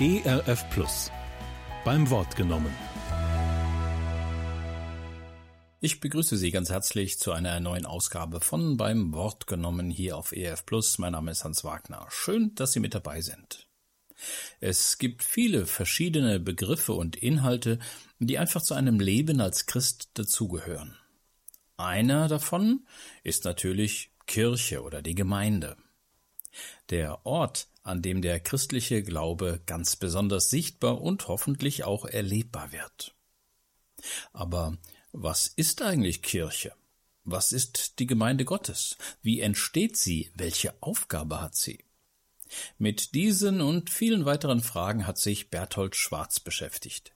ERF Plus. Beim Wort genommen. Ich begrüße Sie ganz herzlich zu einer neuen Ausgabe von Beim Wort genommen hier auf ERF Plus. Mein Name ist Hans Wagner. Schön, dass Sie mit dabei sind. Es gibt viele verschiedene Begriffe und Inhalte, die einfach zu einem Leben als Christ dazugehören. Einer davon ist natürlich Kirche oder die Gemeinde. Der Ort, an dem der christliche Glaube ganz besonders sichtbar und hoffentlich auch erlebbar wird. Aber was ist eigentlich Kirche? Was ist die Gemeinde Gottes? Wie entsteht sie? Welche Aufgabe hat sie? Mit diesen und vielen weiteren Fragen hat sich Berthold Schwarz beschäftigt.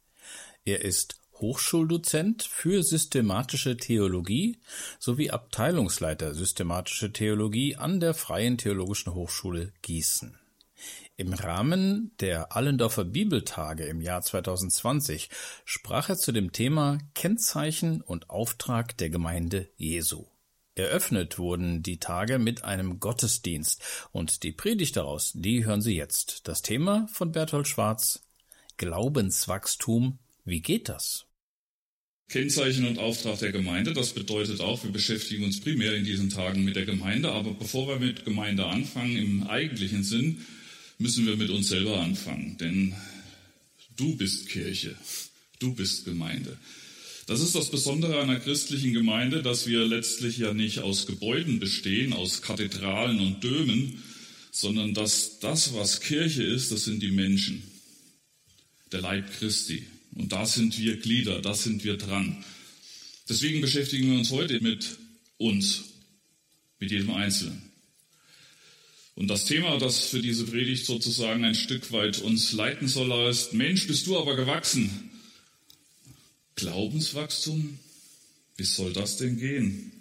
Er ist Hochschuldozent für systematische Theologie sowie Abteilungsleiter systematische Theologie an der Freien Theologischen Hochschule Gießen. Im Rahmen der Allendorfer Bibeltage im Jahr 2020 sprach er zu dem Thema Kennzeichen und Auftrag der Gemeinde Jesu. Eröffnet wurden die Tage mit einem Gottesdienst und die Predigt daraus, die hören Sie jetzt. Das Thema von Berthold Schwarz Glaubenswachstum. Wie geht das? Kennzeichen und Auftrag der Gemeinde, das bedeutet auch, wir beschäftigen uns primär in diesen Tagen mit der Gemeinde, aber bevor wir mit Gemeinde anfangen, im eigentlichen Sinn, müssen wir mit uns selber anfangen, denn du bist Kirche, du bist Gemeinde. Das ist das Besondere einer christlichen Gemeinde, dass wir letztlich ja nicht aus Gebäuden bestehen, aus Kathedralen und Dömen, sondern dass das, was Kirche ist, das sind die Menschen, der Leib Christi. Und da sind wir Glieder, da sind wir dran. Deswegen beschäftigen wir uns heute mit uns, mit jedem Einzelnen. Und das Thema, das für diese Predigt sozusagen ein Stück weit uns leiten soll, heißt, Mensch, bist du aber gewachsen. Glaubenswachstum? Wie soll das denn gehen?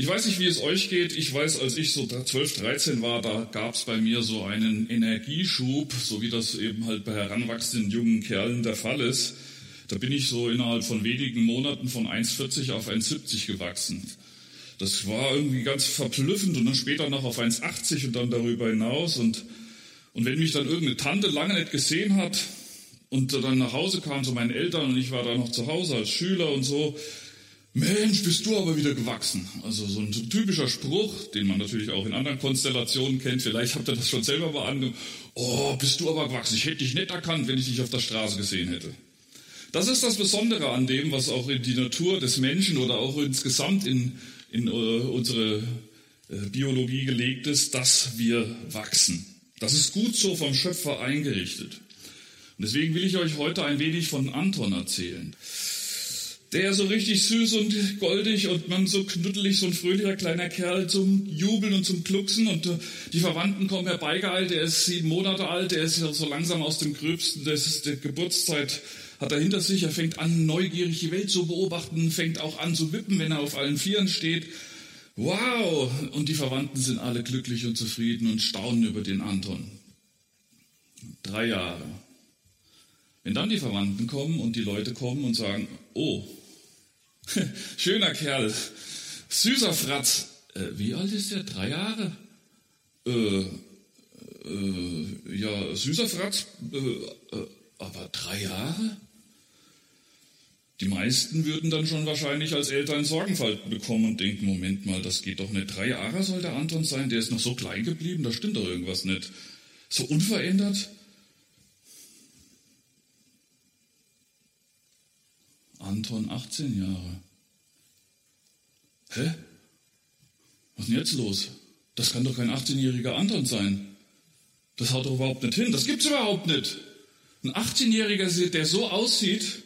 Ich weiß nicht, wie es euch geht. Ich weiß, als ich so 12, 13 war, da gab es bei mir so einen Energieschub, so wie das eben halt bei heranwachsenden jungen Kerlen der Fall ist. Da bin ich so innerhalb von wenigen Monaten von 1,40 auf 1,70 gewachsen. Das war irgendwie ganz verblüffend und dann später noch auf 1,80 und dann darüber hinaus. Und, und wenn mich dann irgendeine Tante lange nicht gesehen hat und dann nach Hause kam zu meinen Eltern und ich war da noch zu Hause als Schüler und so, Mensch, bist du aber wieder gewachsen. Also so ein typischer Spruch, den man natürlich auch in anderen Konstellationen kennt. Vielleicht habt ihr das schon selber mal angenommen. Oh, bist du aber gewachsen. Ich hätte dich nicht erkannt, wenn ich dich auf der Straße gesehen hätte. Das ist das Besondere an dem, was auch in die Natur des Menschen oder auch insgesamt in in äh, unsere äh, Biologie gelegt ist, dass wir wachsen. Das ist gut so vom Schöpfer eingerichtet. Und deswegen will ich euch heute ein wenig von Anton erzählen. Der so richtig süß und goldig und man so knuddelig, so ein fröhlicher kleiner Kerl zum Jubeln und zum Glucksen und äh, die Verwandten kommen herbeigeeilt, der ist sieben Monate alt, der ist so langsam aus dem Gröbsten der Geburtszeit hat er hinter sich, er fängt an, neugierig die Welt zu beobachten, fängt auch an zu wippen, wenn er auf allen Vieren steht. Wow! Und die Verwandten sind alle glücklich und zufrieden und staunen über den Anton. Drei Jahre. Wenn dann die Verwandten kommen und die Leute kommen und sagen, oh, schöner Kerl, süßer Fratz, äh, wie alt ist der? Drei Jahre? Äh, äh, ja, süßer Fratz, äh, äh, aber drei Jahre? Die meisten würden dann schon wahrscheinlich als Eltern Sorgenfalt bekommen und denken, Moment mal, das geht doch nicht. Drei Jahre soll der Anton sein, der ist noch so klein geblieben, da stimmt doch irgendwas nicht. So unverändert? Anton 18 Jahre. Hä? Was ist denn jetzt los? Das kann doch kein 18-jähriger Anton sein. Das haut doch überhaupt nicht hin. Das gibt's überhaupt nicht. Ein 18-jähriger, der so aussieht,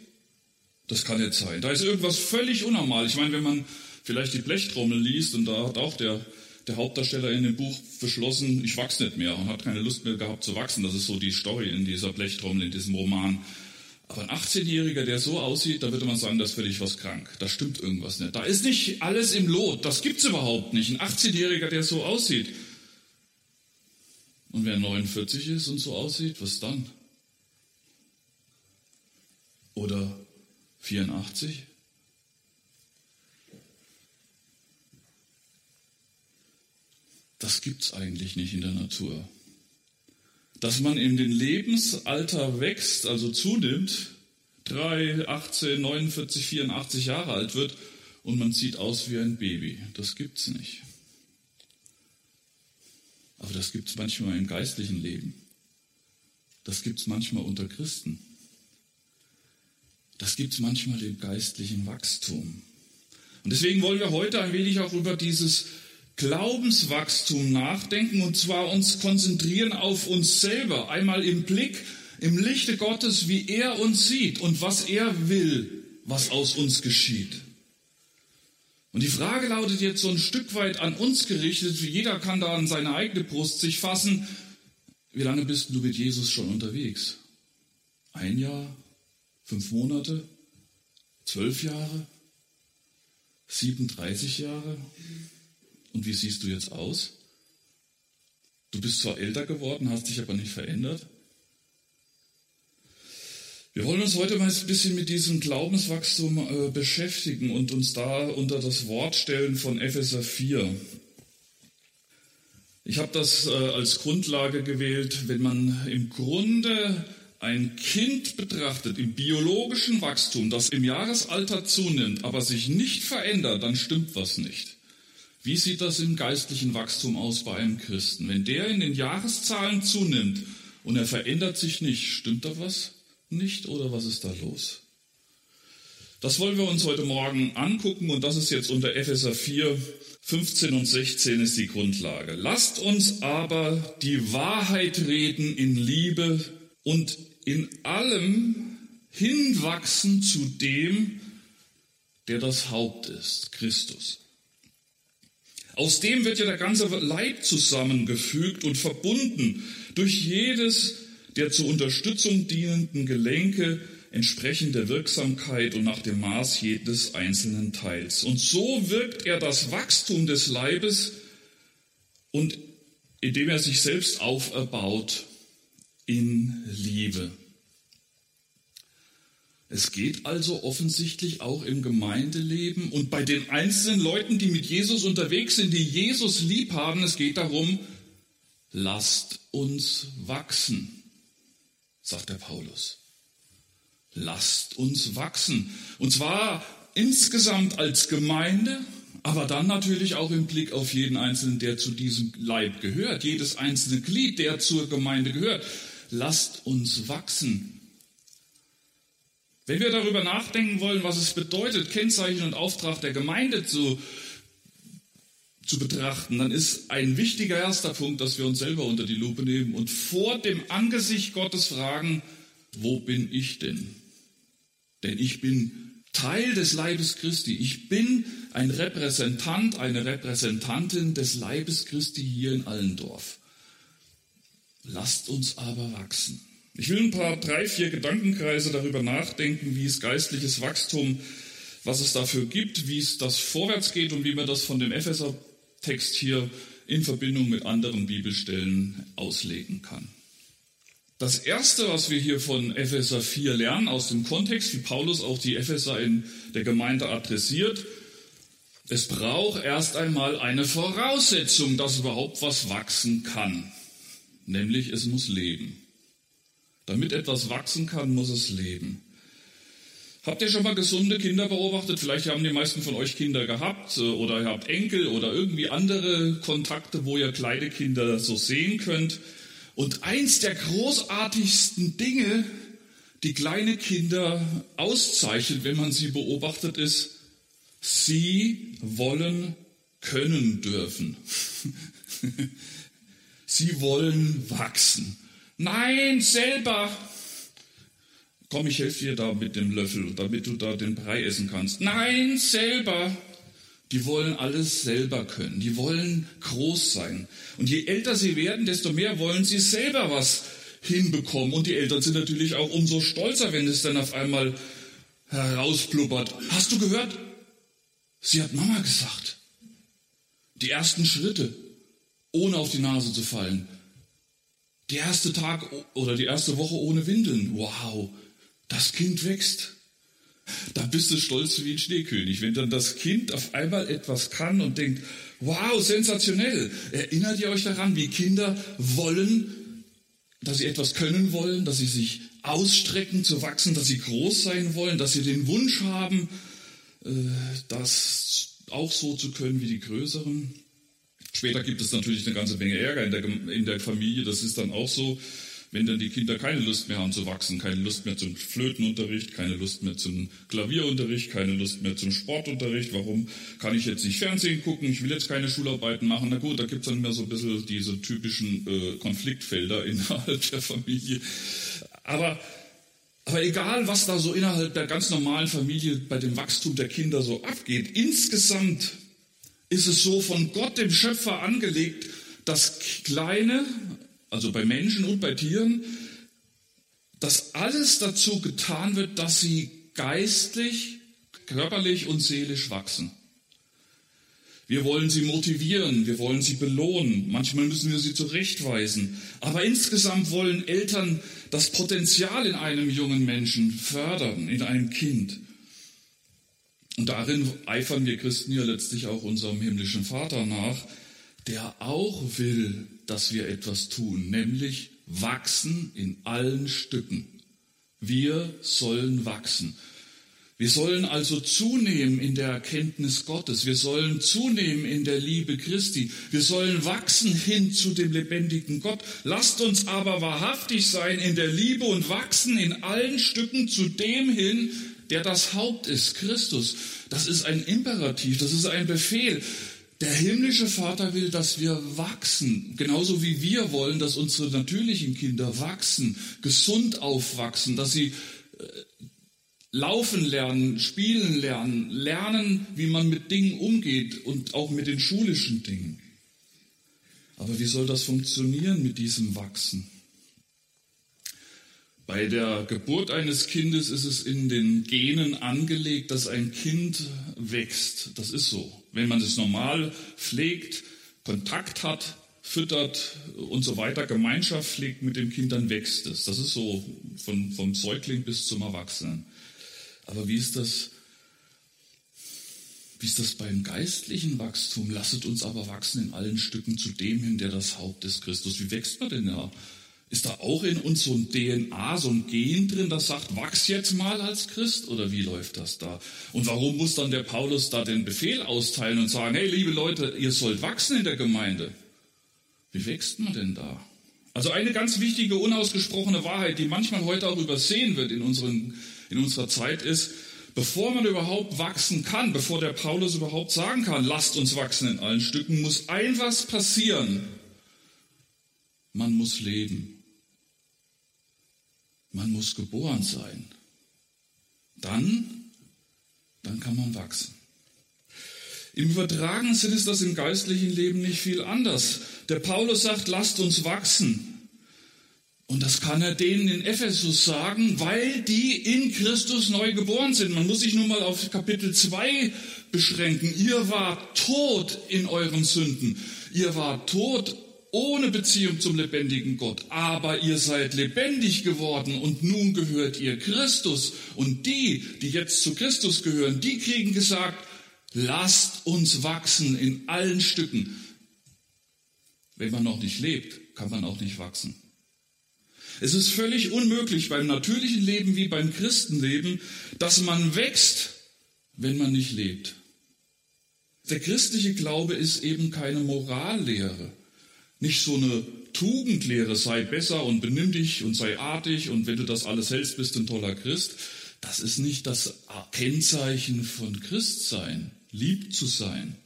das kann nicht sein. Da ist irgendwas völlig unnormal. Ich meine, wenn man vielleicht die Blechtrommel liest und da hat auch der, der Hauptdarsteller in dem Buch beschlossen, ich wachse nicht mehr und hat keine Lust mehr gehabt zu wachsen. Das ist so die Story in dieser Blechtrommel, in diesem Roman. Aber ein 18-Jähriger, der so aussieht, da würde man sagen, da ist völlig was krank. Da stimmt irgendwas nicht. Da ist nicht alles im Lot. Das gibt's überhaupt nicht. Ein 18-Jähriger, der so aussieht. Und wer 49 ist und so aussieht, was dann? Oder 84? Das gibt's eigentlich nicht in der Natur. dass man in den Lebensalter wächst, also zunimmt, 3, 18, 49, 84 Jahre alt wird und man sieht aus wie ein Baby. Das gibt's nicht. Aber das gibt's manchmal im geistlichen Leben. Das gibt's manchmal unter Christen. Das gibt's manchmal im geistlichen Wachstum. Und deswegen wollen wir heute ein wenig auch über dieses Glaubenswachstum nachdenken und zwar uns konzentrieren auf uns selber. Einmal im Blick, im Lichte Gottes, wie er uns sieht und was er will, was aus uns geschieht. Und die Frage lautet jetzt so ein Stück weit an uns gerichtet, jeder kann da an seine eigene Brust sich fassen. Wie lange bist du mit Jesus schon unterwegs? Ein Jahr? Fünf Monate? Zwölf Jahre? 37 Jahre? Und wie siehst du jetzt aus? Du bist zwar älter geworden, hast dich aber nicht verändert. Wir wollen uns heute mal ein bisschen mit diesem Glaubenswachstum äh, beschäftigen und uns da unter das Wort stellen von Epheser 4. Ich habe das äh, als Grundlage gewählt, wenn man im Grunde ein Kind betrachtet im biologischen Wachstum, das im Jahresalter zunimmt, aber sich nicht verändert, dann stimmt was nicht. Wie sieht das im geistlichen Wachstum aus bei einem Christen? Wenn der in den Jahreszahlen zunimmt und er verändert sich nicht, stimmt da was? nicht oder was ist da los? Das wollen wir uns heute Morgen angucken und das ist jetzt unter Epheser 4, 15 und 16 ist die Grundlage. Lasst uns aber die Wahrheit reden in Liebe und in allem hinwachsen zu dem, der das Haupt ist, Christus. Aus dem wird ja der ganze Leib zusammengefügt und verbunden durch jedes der zur Unterstützung dienenden Gelenke entsprechend der Wirksamkeit und nach dem Maß jedes einzelnen Teils. Und so wirkt er das Wachstum des Leibes und indem er sich selbst auferbaut in Liebe. Es geht also offensichtlich auch im Gemeindeleben und bei den einzelnen Leuten, die mit Jesus unterwegs sind, die Jesus lieb haben, es geht darum, lasst uns wachsen sagt der Paulus. Lasst uns wachsen. Und zwar insgesamt als Gemeinde, aber dann natürlich auch im Blick auf jeden Einzelnen, der zu diesem Leib gehört, jedes einzelne Glied, der zur Gemeinde gehört. Lasst uns wachsen. Wenn wir darüber nachdenken wollen, was es bedeutet, Kennzeichen und Auftrag der Gemeinde zu zu betrachten, dann ist ein wichtiger erster Punkt, dass wir uns selber unter die Lupe nehmen und vor dem Angesicht Gottes fragen, wo bin ich denn? Denn ich bin Teil des Leibes Christi. Ich bin ein Repräsentant, eine Repräsentantin des Leibes Christi hier in Allendorf. Lasst uns aber wachsen. Ich will ein paar, drei, vier Gedankenkreise darüber nachdenken, wie es geistliches Wachstum, was es dafür gibt, wie es das vorwärts geht und wie man das von dem Epheser Text hier in Verbindung mit anderen Bibelstellen auslegen kann. Das erste, was wir hier von Epheser 4 lernen, aus dem Kontext, wie Paulus auch die Epheser in der Gemeinde adressiert, es braucht erst einmal eine Voraussetzung, dass überhaupt was wachsen kann. Nämlich es muss leben. Damit etwas wachsen kann, muss es leben. Habt ihr schon mal gesunde Kinder beobachtet? Vielleicht haben die meisten von euch Kinder gehabt äh, oder ihr habt Enkel oder irgendwie andere Kontakte, wo ihr kleine Kinder so sehen könnt. Und eins der großartigsten Dinge, die kleine Kinder auszeichnet, wenn man sie beobachtet, ist, sie wollen können dürfen. sie wollen wachsen. Nein, selber komm, ich helfe dir da mit dem Löffel, damit du da den Brei essen kannst. Nein, selber. Die wollen alles selber können. Die wollen groß sein. Und je älter sie werden, desto mehr wollen sie selber was hinbekommen. Und die Eltern sind natürlich auch umso stolzer, wenn es dann auf einmal herauspluppert. Hast du gehört? Sie hat Mama gesagt. Die ersten Schritte, ohne auf die Nase zu fallen. Der erste Tag oder die erste Woche ohne Windeln. Wow das Kind wächst. Da bist du stolz wie ein Schneekönig. Wenn dann das Kind auf einmal etwas kann und denkt, wow, sensationell. Erinnert ihr euch daran, wie Kinder wollen dass sie etwas können wollen, dass sie sich ausstrecken zu wachsen, dass sie groß sein wollen, dass sie den Wunsch haben, äh, das auch so zu können wie die Größeren. Später gibt es natürlich eine ganze Menge Ärger in der, in der Familie. Das ist dann auch so, wenn dann die Kinder keine Lust mehr haben zu wachsen, keine Lust mehr zum Flötenunterricht, keine Lust mehr zum Klavierunterricht, keine Lust mehr zum Sportunterricht. Warum kann ich jetzt nicht Fernsehen gucken? Ich will jetzt keine Schularbeiten machen. Na gut, da gibt es dann mehr so ein bisschen diese typischen äh, Konfliktfelder innerhalb der Familie. Aber aber egal, was da so innerhalb der ganz normalen Familie bei dem Wachstum der Kinder so abgeht, insgesamt ist es so von Gott, dem Schöpfer, angelegt, dass Kleine, also bei Menschen und bei Tieren, dass alles dazu getan wird, dass sie geistlich, körperlich und seelisch wachsen. Wir wollen sie motivieren, wir wollen sie belohnen, manchmal müssen wir sie zurechtweisen. Aber insgesamt wollen Eltern das Potenzial in einem jungen Menschen fördern, in einem Kind. Und darin eifern wir Christen ja letztlich auch unserem himmlischen Vater nach, der auch will, dass wir etwas tun, nämlich wachsen in allen Stücken. Wir sollen wachsen. Wir sollen also zunehmen in der Erkenntnis Gottes. Wir sollen zunehmen in der Liebe Christi. Wir sollen wachsen hin zu dem lebendigen Gott. Lasst uns aber wahrhaftig sein in der Liebe und wachsen in allen Stücken zu dem hin, der das Haupt ist, Christus. Das ist ein Imperativ, das ist ein Befehl. Der himmlische Vater will, dass wir wachsen, genauso wie wir wollen, dass unsere natürlichen Kinder wachsen, gesund aufwachsen, dass sie äh, laufen lernen, spielen lernen, lernen, wie man mit Dingen umgeht und auch mit den schulischen Dingen. Aber wie soll das funktionieren mit diesem Wachsen? Bei der Geburt eines Kindes ist es in den Genen angelegt, dass ein Kind wächst. Das ist so. Wenn man es normal pflegt, Kontakt hat, füttert und so weiter, Gemeinschaft pflegt mit dem Kind, dann wächst es. Das ist so von, vom Säugling bis zum Erwachsenen. Aber wie ist das, wie ist das beim geistlichen Wachstum? Lasset uns aber wachsen in allen Stücken zu dem hin, der das Haupt des Christus. Wie wächst man denn da? Ist da auch in uns so ein DNA, so ein Gen drin, das sagt, wachs jetzt mal als Christ? Oder wie läuft das da? Und warum muss dann der Paulus da den Befehl austeilen und sagen, hey, liebe Leute, ihr sollt wachsen in der Gemeinde? Wie wächst man denn da? Also eine ganz wichtige, unausgesprochene Wahrheit, die manchmal heute auch übersehen wird in, unseren, in unserer Zeit ist, bevor man überhaupt wachsen kann, bevor der Paulus überhaupt sagen kann, lasst uns wachsen in allen Stücken, muss ein was passieren. Man muss leben. Man muss geboren sein. Dann, dann kann man wachsen. Im übertragenen Sinn ist das im geistlichen Leben nicht viel anders. Der Paulus sagt, lasst uns wachsen. Und das kann er denen in Ephesus sagen, weil die in Christus neu geboren sind. Man muss sich nur mal auf Kapitel 2 beschränken. Ihr wart tot in euren Sünden. Ihr wart tot ohne Beziehung zum lebendigen Gott. Aber ihr seid lebendig geworden und nun gehört ihr Christus. Und die, die jetzt zu Christus gehören, die kriegen gesagt, lasst uns wachsen in allen Stücken. Wenn man noch nicht lebt, kann man auch nicht wachsen. Es ist völlig unmöglich beim natürlichen Leben wie beim Christenleben, dass man wächst, wenn man nicht lebt. Der christliche Glaube ist eben keine Morallehre nicht so eine Tugendlehre, sei besser und benimm dich und sei artig und wenn du das alles hältst, bist du ein toller Christ. Das ist nicht das Kennzeichen von Christsein, lieb zu sein,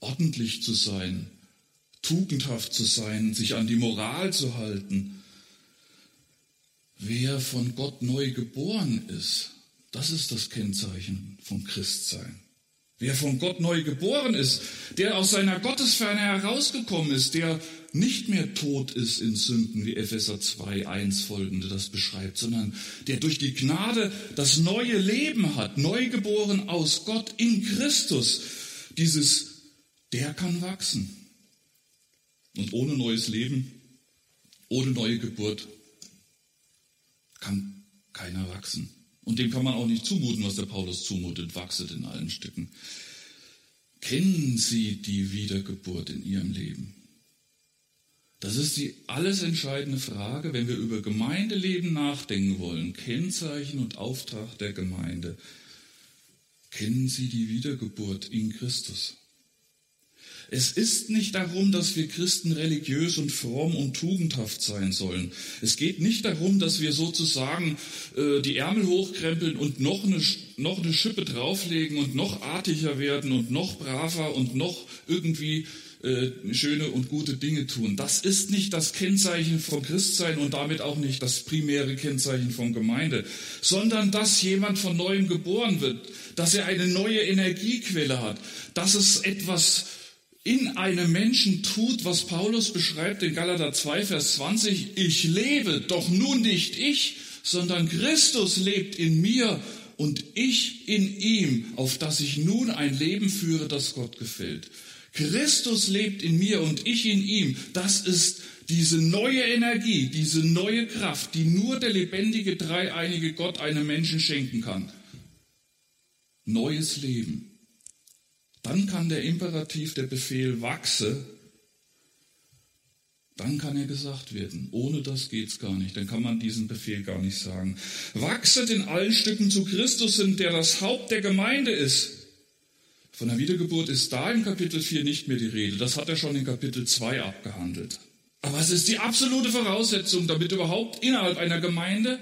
ordentlich zu sein, tugendhaft zu sein, sich an die Moral zu halten. Wer von Gott neu geboren ist, das ist das Kennzeichen vom Christsein. Wer von Gott neu geboren ist, der aus seiner Gottesferne herausgekommen ist, der nicht mehr tot ist in Sünden, wie Epheser 2, 1 folgende das beschreibt, sondern der durch die Gnade das neue Leben hat, neu geboren aus Gott in Christus. Dieses, der kann wachsen. Und ohne neues Leben, ohne neue Geburt kann keiner wachsen. Und dem kann man auch nicht zumuten, was der Paulus zumutet, wachset in allen Stücken. Kennen Sie die Wiedergeburt in Ihrem Leben? Das ist die alles entscheidende Frage, wenn wir über Gemeindeleben nachdenken wollen. Kennzeichen und Auftrag der Gemeinde. Kennen Sie die Wiedergeburt in Christus? Es ist nicht darum, dass wir Christen religiös und fromm und tugendhaft sein sollen. Es geht nicht darum, dass wir sozusagen äh, die Ärmel hochkrempeln und noch eine, noch eine Schippe drauflegen und noch artiger werden und noch braver und noch irgendwie äh, schöne und gute Dinge tun. Das ist nicht das Kennzeichen von Christsein und damit auch nicht das primäre Kennzeichen von Gemeinde, sondern dass jemand von neuem geboren wird, dass er eine neue Energiequelle hat, dass es etwas in einem Menschen tut, was Paulus beschreibt in Galater 2, Vers 20. Ich lebe, doch nun nicht ich, sondern Christus lebt in mir und ich in ihm, auf dass ich nun ein Leben führe, das Gott gefällt. Christus lebt in mir und ich in ihm. Das ist diese neue Energie, diese neue Kraft, die nur der lebendige, dreieinige Gott einem Menschen schenken kann. Neues Leben. Dann kann der Imperativ, der Befehl wachse, dann kann er gesagt werden. Ohne das geht's gar nicht. Dann kann man diesen Befehl gar nicht sagen. Wachset in allen Stücken zu Christus hin, der das Haupt der Gemeinde ist von der Wiedergeburt ist da in Kapitel 4 nicht mehr die Rede. Das hat er schon in Kapitel 2 abgehandelt. Aber es ist die absolute Voraussetzung, damit überhaupt innerhalb einer Gemeinde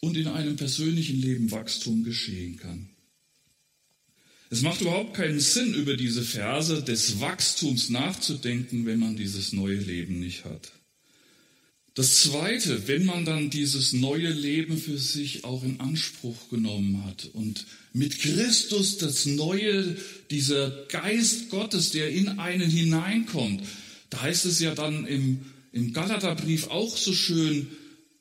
und in einem persönlichen Leben Wachstum geschehen kann. Es macht überhaupt keinen Sinn, über diese Verse des Wachstums nachzudenken, wenn man dieses neue Leben nicht hat. Das Zweite, wenn man dann dieses neue Leben für sich auch in Anspruch genommen hat und mit Christus das neue, dieser Geist Gottes, der in einen hineinkommt, da heißt es ja dann im, im Galaterbrief auch so schön,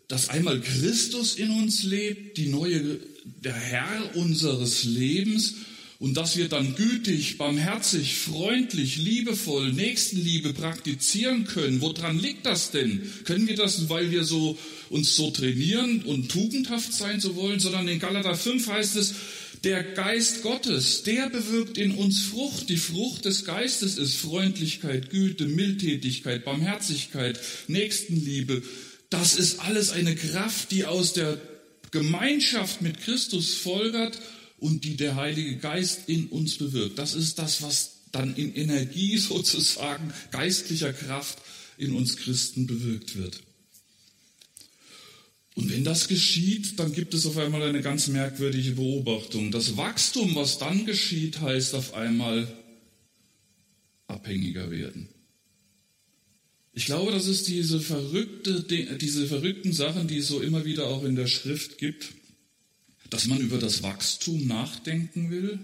dass einmal Christus in uns lebt, die neue, der Herr unseres Lebens und dass wir dann gütig, barmherzig, freundlich, liebevoll Nächstenliebe praktizieren können. Woran liegt das denn? Können wir das, weil wir so uns so trainieren und tugendhaft sein zu wollen, sondern in Galater 5 heißt es, der Geist Gottes, der bewirkt in uns Frucht. Die Frucht des Geistes ist Freundlichkeit, Güte, Mildtätigkeit, Barmherzigkeit, Nächstenliebe. Das ist alles eine Kraft, die aus der Gemeinschaft mit Christus folgert und die der Heilige Geist in uns bewirkt. Das ist das, was dann in Energie sozusagen geistlicher Kraft in uns Christen bewirkt wird. Und wenn das geschieht, dann gibt es auf einmal eine ganz merkwürdige Beobachtung. Das Wachstum, was dann geschieht, heißt auf einmal abhängiger werden. Ich glaube, das ist diese, verrückte, diese verrückten Sachen, die es so immer wieder auch in der Schrift gibt dass man über das Wachstum nachdenken will.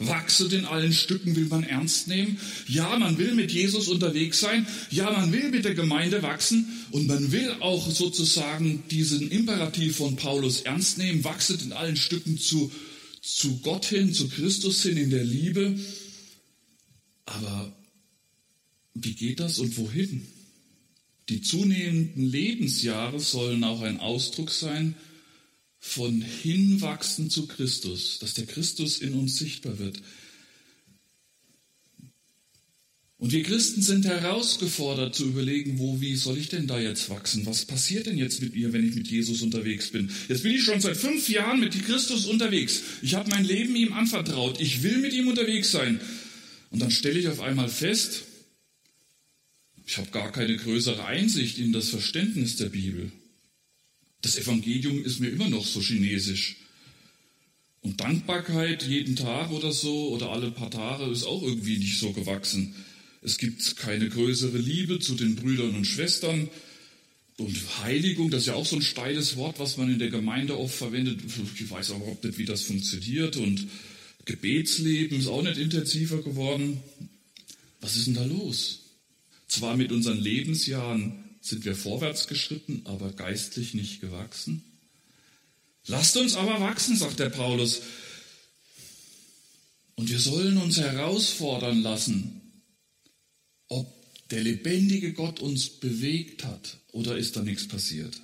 Wachset in allen Stücken will man ernst nehmen. Ja, man will mit Jesus unterwegs sein. Ja, man will mit der Gemeinde wachsen. Und man will auch sozusagen diesen Imperativ von Paulus ernst nehmen. Wachset in allen Stücken zu, zu Gott hin, zu Christus hin, in der Liebe. Aber wie geht das und wohin? Die zunehmenden Lebensjahre sollen auch ein Ausdruck sein von Hinwachsen zu Christus, dass der Christus in uns sichtbar wird. Und wir Christen sind herausgefordert zu überlegen, wo, wie soll ich denn da jetzt wachsen? Was passiert denn jetzt mit mir, wenn ich mit Jesus unterwegs bin? Jetzt bin ich schon seit fünf Jahren mit Christus unterwegs. Ich habe mein Leben ihm anvertraut. Ich will mit ihm unterwegs sein. Und dann stelle ich auf einmal fest, ich habe gar keine größere Einsicht in das Verständnis der Bibel. Das Evangelium ist mir immer noch so chinesisch. Und Dankbarkeit jeden Tag oder so oder alle paar Tage ist auch irgendwie nicht so gewachsen. Es gibt keine größere Liebe zu den Brüdern und Schwestern. Und Heiligung, das ist ja auch so ein steiles Wort, was man in der Gemeinde oft verwendet. Ich weiß auch überhaupt nicht, wie das funktioniert. Und Gebetsleben ist auch nicht intensiver geworden. Was ist denn da los? Zwar mit unseren Lebensjahren sind wir vorwärts geschritten, aber geistlich nicht gewachsen? Lasst uns aber wachsen, sagt der Paulus. Und wir sollen uns herausfordern lassen, ob der lebendige Gott uns bewegt hat oder ist da nichts passiert.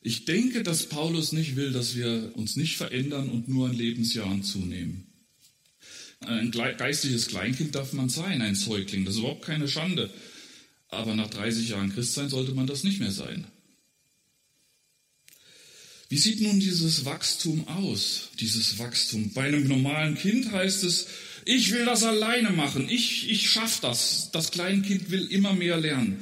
Ich denke, dass Paulus nicht will, dass wir uns nicht verändern und nur an Lebensjahren zunehmen. Ein geistliches Kleinkind darf man sein, ein Säugling, das ist überhaupt keine Schande. Aber nach 30 Jahren Christsein sollte man das nicht mehr sein. Wie sieht nun dieses Wachstum aus? Dieses Wachstum. Bei einem normalen Kind heißt es, ich will das alleine machen. Ich, ich schaff das. Das Kleinkind will immer mehr lernen.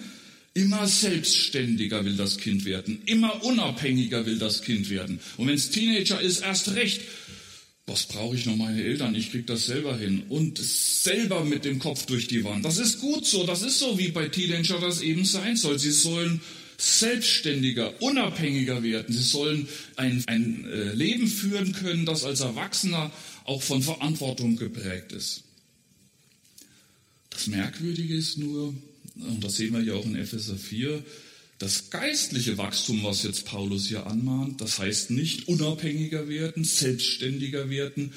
Immer selbstständiger will das Kind werden. Immer unabhängiger will das Kind werden. Und wenn es Teenager ist, erst recht. Was brauche ich noch meine Eltern? Ich krieg das selber hin. Und selber mit dem Kopf durch die Wand. Das ist gut so. Das ist so, wie bei Teenager das eben sein soll. Sie sollen selbstständiger, unabhängiger werden. Sie sollen ein, ein äh, Leben führen können, das als Erwachsener auch von Verantwortung geprägt ist. Das Merkwürdige ist nur, und das sehen wir ja auch in Epheser 4, das geistliche Wachstum, was jetzt Paulus hier anmahnt, das heißt nicht unabhängiger werden, selbstständiger werden,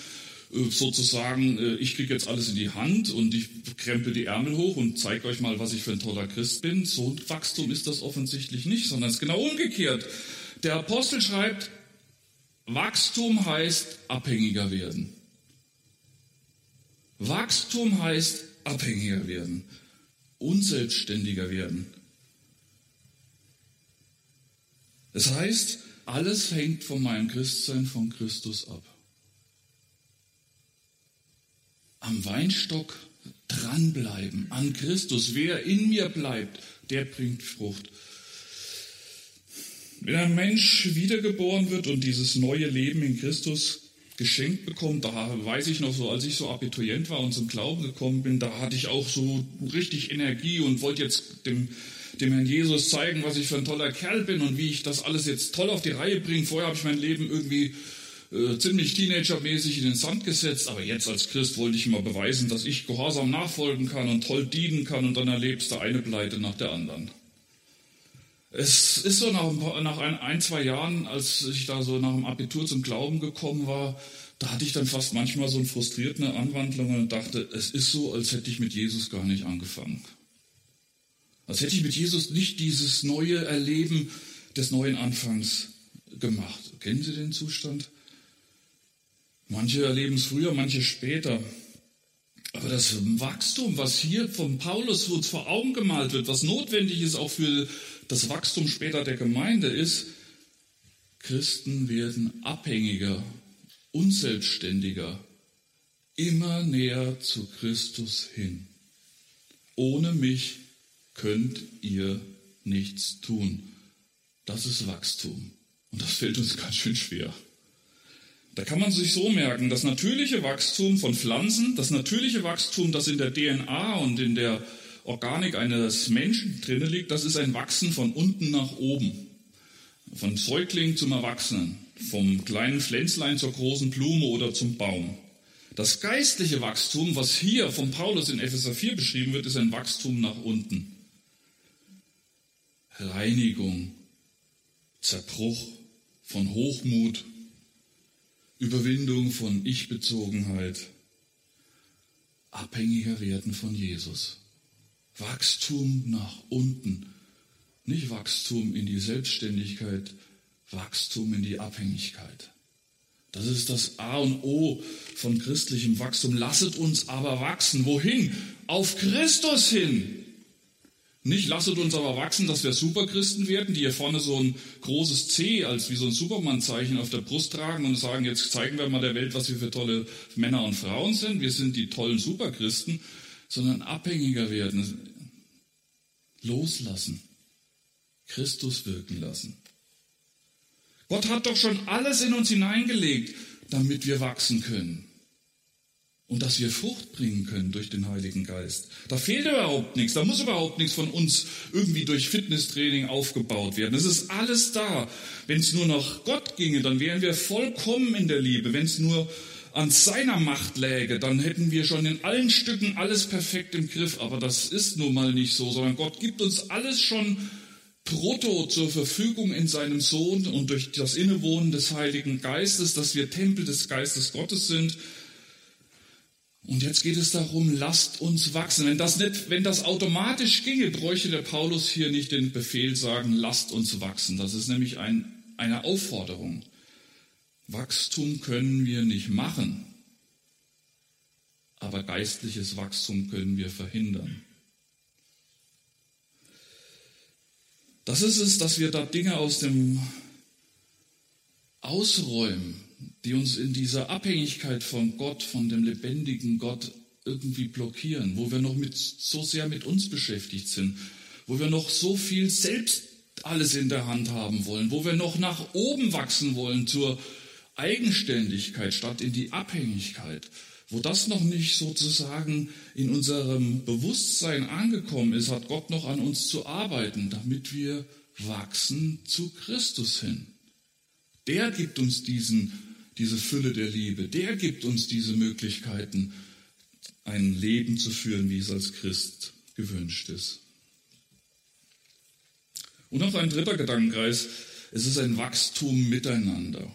äh, sozusagen, äh, ich kriege jetzt alles in die Hand und ich krempel die Ärmel hoch und zeige euch mal, was ich für ein toller Christ bin. So ein Wachstum ist das offensichtlich nicht, sondern es ist genau umgekehrt. Der Apostel schreibt, Wachstum heißt abhängiger werden. Wachstum heißt abhängiger werden unselbstständiger werden. Das heißt, alles hängt von meinem Christsein von Christus ab. Am Weinstock dranbleiben, an Christus. Wer in mir bleibt, der bringt Frucht. Wenn ein Mensch wiedergeboren wird und dieses neue Leben in Christus geschenkt bekommen. Da weiß ich noch so, als ich so Abiturient war und zum Glauben gekommen bin, da hatte ich auch so richtig Energie und wollte jetzt dem, dem Herrn Jesus zeigen, was ich für ein toller Kerl bin und wie ich das alles jetzt toll auf die Reihe bringe. Vorher habe ich mein Leben irgendwie äh, ziemlich teenagermäßig in den Sand gesetzt, aber jetzt als Christ wollte ich mal beweisen, dass ich gehorsam nachfolgen kann und toll dienen kann und dann erlebst du eine Pleite nach der anderen. Es ist so nach, nach ein, ein, zwei Jahren, als ich da so nach dem Abitur zum Glauben gekommen war, da hatte ich dann fast manchmal so eine frustrierte Anwandlung und dachte, es ist so, als hätte ich mit Jesus gar nicht angefangen. Als hätte ich mit Jesus nicht dieses neue Erleben des neuen Anfangs gemacht. Kennen Sie den Zustand? Manche erleben es früher, manche später. Aber das Wachstum, was hier von Paulus uns vor Augen gemalt wird, was notwendig ist auch für das Wachstum später der Gemeinde ist, Christen werden abhängiger, unselbstständiger, immer näher zu Christus hin. Ohne mich könnt ihr nichts tun. Das ist Wachstum. Und das fällt uns ganz schön schwer. Da kann man sich so merken, das natürliche Wachstum von Pflanzen, das natürliche Wachstum, das in der DNA und in der Organik eines Menschen drin liegt, das ist ein Wachsen von unten nach oben. Von Säugling zum Erwachsenen, vom kleinen Pflänzlein zur großen Blume oder zum Baum. Das geistliche Wachstum, was hier von Paulus in Epheser 4 beschrieben wird, ist ein Wachstum nach unten. Reinigung, Zerbruch von Hochmut, Überwindung von Ich-Bezogenheit, abhängiger werden von Jesus. Wachstum nach unten. Nicht Wachstum in die Selbstständigkeit, Wachstum in die Abhängigkeit. Das ist das A und O von christlichem Wachstum. Lasset uns aber wachsen. Wohin? Auf Christus hin. Nicht lasset uns aber wachsen, dass wir Superchristen werden, die hier vorne so ein großes C als wie so ein Superman-Zeichen auf der Brust tragen und sagen, jetzt zeigen wir mal der Welt, was wir für tolle Männer und Frauen sind. Wir sind die tollen Superchristen sondern abhängiger werden, loslassen, Christus wirken lassen. Gott hat doch schon alles in uns hineingelegt, damit wir wachsen können und dass wir Frucht bringen können durch den Heiligen Geist. Da fehlt überhaupt nichts, da muss überhaupt nichts von uns irgendwie durch Fitnesstraining aufgebaut werden. Es ist alles da. Wenn es nur nach Gott ginge, dann wären wir vollkommen in der Liebe. Wenn es nur an seiner Macht läge, dann hätten wir schon in allen Stücken alles perfekt im Griff. Aber das ist nun mal nicht so, sondern Gott gibt uns alles schon brutto zur Verfügung in seinem Sohn und durch das Innewohnen des Heiligen Geistes, dass wir Tempel des Geistes Gottes sind. Und jetzt geht es darum, lasst uns wachsen. Wenn das nicht, wenn das automatisch ginge, bräuchte der Paulus hier nicht den Befehl sagen, lasst uns wachsen. Das ist nämlich ein, eine Aufforderung. Wachstum können wir nicht machen, aber geistliches Wachstum können wir verhindern. Das ist es, dass wir da Dinge aus dem Ausräumen, die uns in dieser Abhängigkeit von Gott, von dem lebendigen Gott irgendwie blockieren, wo wir noch mit, so sehr mit uns beschäftigt sind, wo wir noch so viel selbst alles in der Hand haben wollen, wo wir noch nach oben wachsen wollen zur Eigenständigkeit statt in die Abhängigkeit, wo das noch nicht sozusagen in unserem Bewusstsein angekommen ist, hat Gott noch an uns zu arbeiten, damit wir wachsen zu Christus hin. Der gibt uns diesen, diese Fülle der Liebe, der gibt uns diese Möglichkeiten, ein Leben zu führen, wie es als Christ gewünscht ist. Und noch ein dritter Gedankenkreis, es ist ein Wachstum miteinander.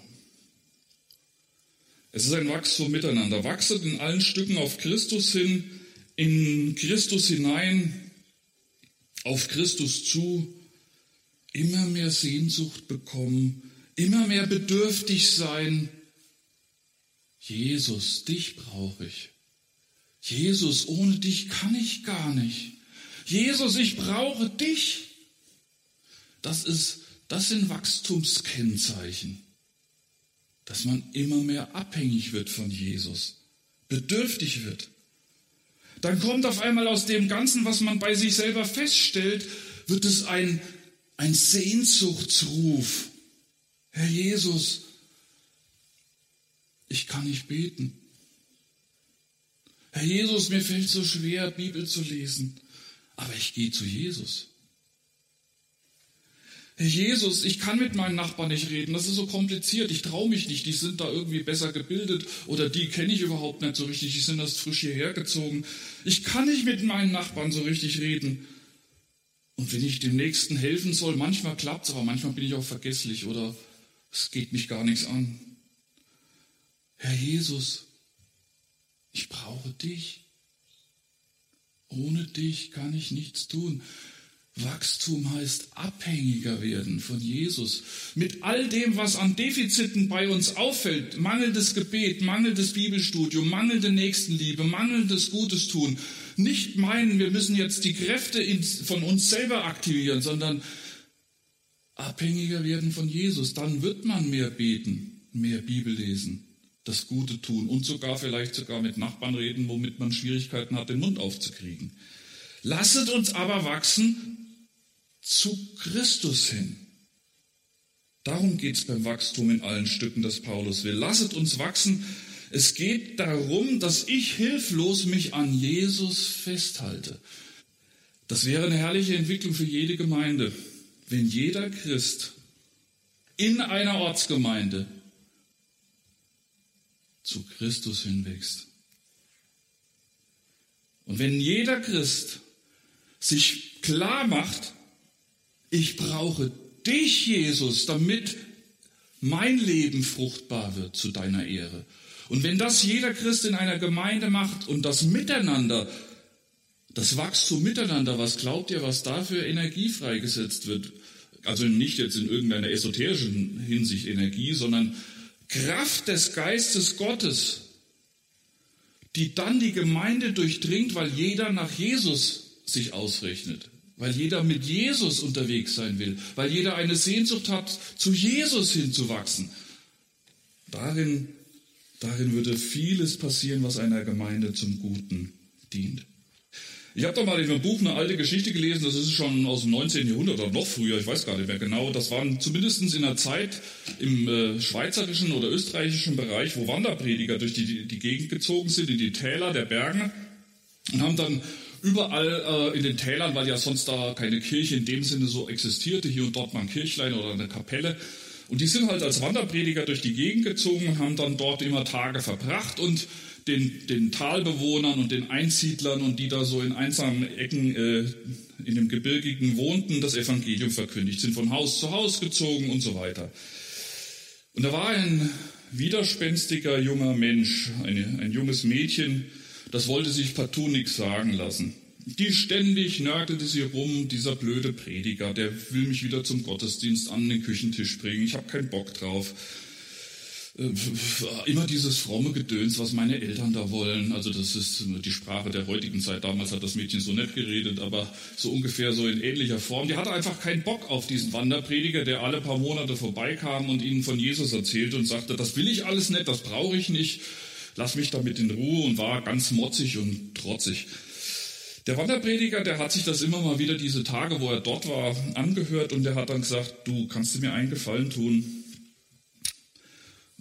Es ist ein Wachstum miteinander. Wachset in allen Stücken auf Christus hin, in Christus hinein, auf Christus zu, immer mehr Sehnsucht bekommen, immer mehr bedürftig sein. Jesus, dich brauche ich. Jesus, ohne dich kann ich gar nicht. Jesus, ich brauche dich. Das, ist, das sind Wachstumskennzeichen, dass man immer mehr abhängig wird von Jesus, bedürftig wird. Dann kommt auf einmal aus dem Ganzen, was man bei sich selber feststellt, wird es ein, ein Sehnsuchtsruf. Herr Jesus, ich kann nicht beten. Herr Jesus, mir fällt so schwer, Bibel zu lesen, aber ich gehe zu Jesus. Herr Jesus, ich kann mit meinen Nachbarn nicht reden, das ist so kompliziert, ich traue mich nicht, die sind da irgendwie besser gebildet oder die kenne ich überhaupt nicht so richtig, die sind erst frisch hierher gezogen. Ich kann nicht mit meinen Nachbarn so richtig reden. Und wenn ich dem Nächsten helfen soll, manchmal klappt es, aber manchmal bin ich auch vergesslich oder es geht mich gar nichts an. Herr Jesus, ich brauche dich. Ohne dich kann ich nichts tun. Wachstum heißt abhängiger werden von Jesus. Mit all dem, was an Defiziten bei uns auffällt, mangelndes Gebet, mangelndes Bibelstudium, mangelnde Nächstenliebe, mangelndes Gutes tun, nicht meinen, wir müssen jetzt die Kräfte von uns selber aktivieren, sondern abhängiger werden von Jesus. Dann wird man mehr beten, mehr Bibel lesen, das Gute tun und sogar vielleicht sogar mit Nachbarn reden, womit man Schwierigkeiten hat, den Mund aufzukriegen. Lasset uns aber wachsen zu Christus hin. Darum geht es beim Wachstum in allen Stücken, das Paulus will. Lasset uns wachsen. Es geht darum, dass ich hilflos mich an Jesus festhalte. Das wäre eine herrliche Entwicklung für jede Gemeinde, wenn jeder Christ in einer Ortsgemeinde zu Christus hinwächst. Und wenn jeder Christ sich klar macht, ich brauche dich, Jesus, damit mein Leben fruchtbar wird zu deiner Ehre. Und wenn das jeder Christ in einer Gemeinde macht und das Miteinander, das Wachstum miteinander, was glaubt ihr, was da für Energie freigesetzt wird? Also nicht jetzt in irgendeiner esoterischen Hinsicht Energie, sondern Kraft des Geistes Gottes, die dann die Gemeinde durchdringt, weil jeder nach Jesus sich ausrechnet weil jeder mit Jesus unterwegs sein will, weil jeder eine Sehnsucht hat, zu Jesus hinzuwachsen. Darin, darin würde vieles passieren, was einer Gemeinde zum Guten dient. Ich habe da mal in einem Buch eine alte Geschichte gelesen, das ist schon aus dem 19. Jahrhundert oder noch früher, ich weiß gar nicht mehr genau. Das waren zumindest in einer Zeit im äh, schweizerischen oder österreichischen Bereich, wo Wanderprediger durch die, die Gegend gezogen sind, in die Täler der Berge und haben dann überall äh, in den Tälern, weil ja sonst da keine Kirche in dem Sinne so existierte, hier und dort mal ein Kirchlein oder eine Kapelle. Und die sind halt als Wanderprediger durch die Gegend gezogen und haben dann dort immer Tage verbracht und den, den Talbewohnern und den Einsiedlern und die da so in einsamen Ecken äh, in dem Gebirgigen wohnten, das Evangelium verkündigt, sind von Haus zu Haus gezogen und so weiter. Und da war ein widerspenstiger junger Mensch, eine, ein junges Mädchen, das wollte sich partout nichts sagen lassen. Die ständig nörgelte sie rum, dieser blöde Prediger, der will mich wieder zum Gottesdienst an den Küchentisch bringen, ich habe keinen Bock drauf. Äh, immer dieses fromme Gedöns, was meine Eltern da wollen. Also das ist die Sprache der heutigen Zeit. Damals hat das Mädchen so nett geredet, aber so ungefähr so in ähnlicher Form. Die hatte einfach keinen Bock auf diesen Wanderprediger, der alle paar Monate vorbeikam und ihnen von Jesus erzählte und sagte, das will ich alles nicht, das brauche ich nicht, lass mich damit in Ruhe und war ganz motzig und trotzig. Der Wanderprediger, der hat sich das immer mal wieder diese Tage, wo er dort war, angehört und der hat dann gesagt, du kannst du mir einen Gefallen tun,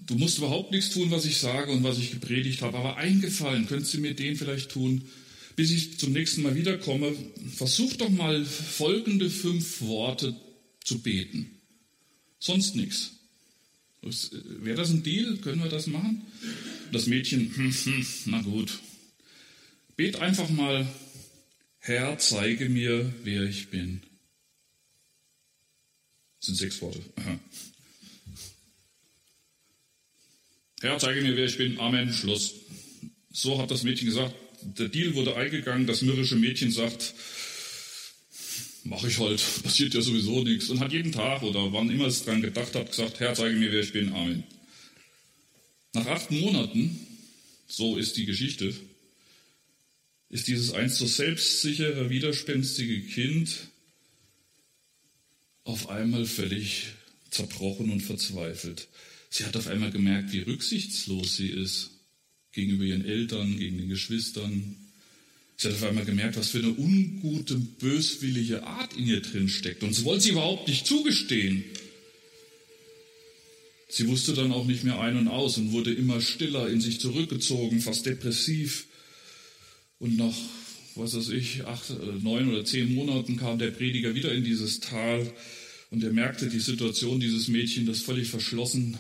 Du musst überhaupt nichts tun, was ich sage und was ich gepredigt habe, aber eingefallen, könntest du mir den vielleicht tun, bis ich zum nächsten Mal wiederkomme. Versuch doch mal folgende fünf Worte zu beten. Sonst nichts. Wäre das ein Deal? Können wir das machen? Das Mädchen, hm, hm, na gut. Bet einfach mal, Herr, zeige mir, wer ich bin. Das sind sechs Worte. Aha. Herr, zeige mir, wer ich bin. Amen. Schluss. So hat das Mädchen gesagt. Der Deal wurde eingegangen. Das mürrische Mädchen sagt, mache ich halt. Passiert ja sowieso nichts. Und hat jeden Tag oder wann immer es dran gedacht hat, gesagt, Herr, zeige mir, wer ich bin. Amen. Nach acht Monaten, so ist die Geschichte, ist dieses einst so selbstsichere, widerspenstige Kind auf einmal völlig zerbrochen und verzweifelt. Sie hat auf einmal gemerkt, wie rücksichtslos sie ist gegenüber ihren Eltern, gegen den Geschwistern. Sie hat auf einmal gemerkt, was für eine ungute, böswillige Art in ihr drin steckt. Und sie wollte sie überhaupt nicht zugestehen. Sie wusste dann auch nicht mehr ein und aus und wurde immer stiller, in sich zurückgezogen, fast depressiv. Und nach, was weiß ich, acht, äh, neun oder zehn Monaten kam der Prediger wieder in dieses Tal und er merkte die Situation dieses Mädchen, das völlig verschlossen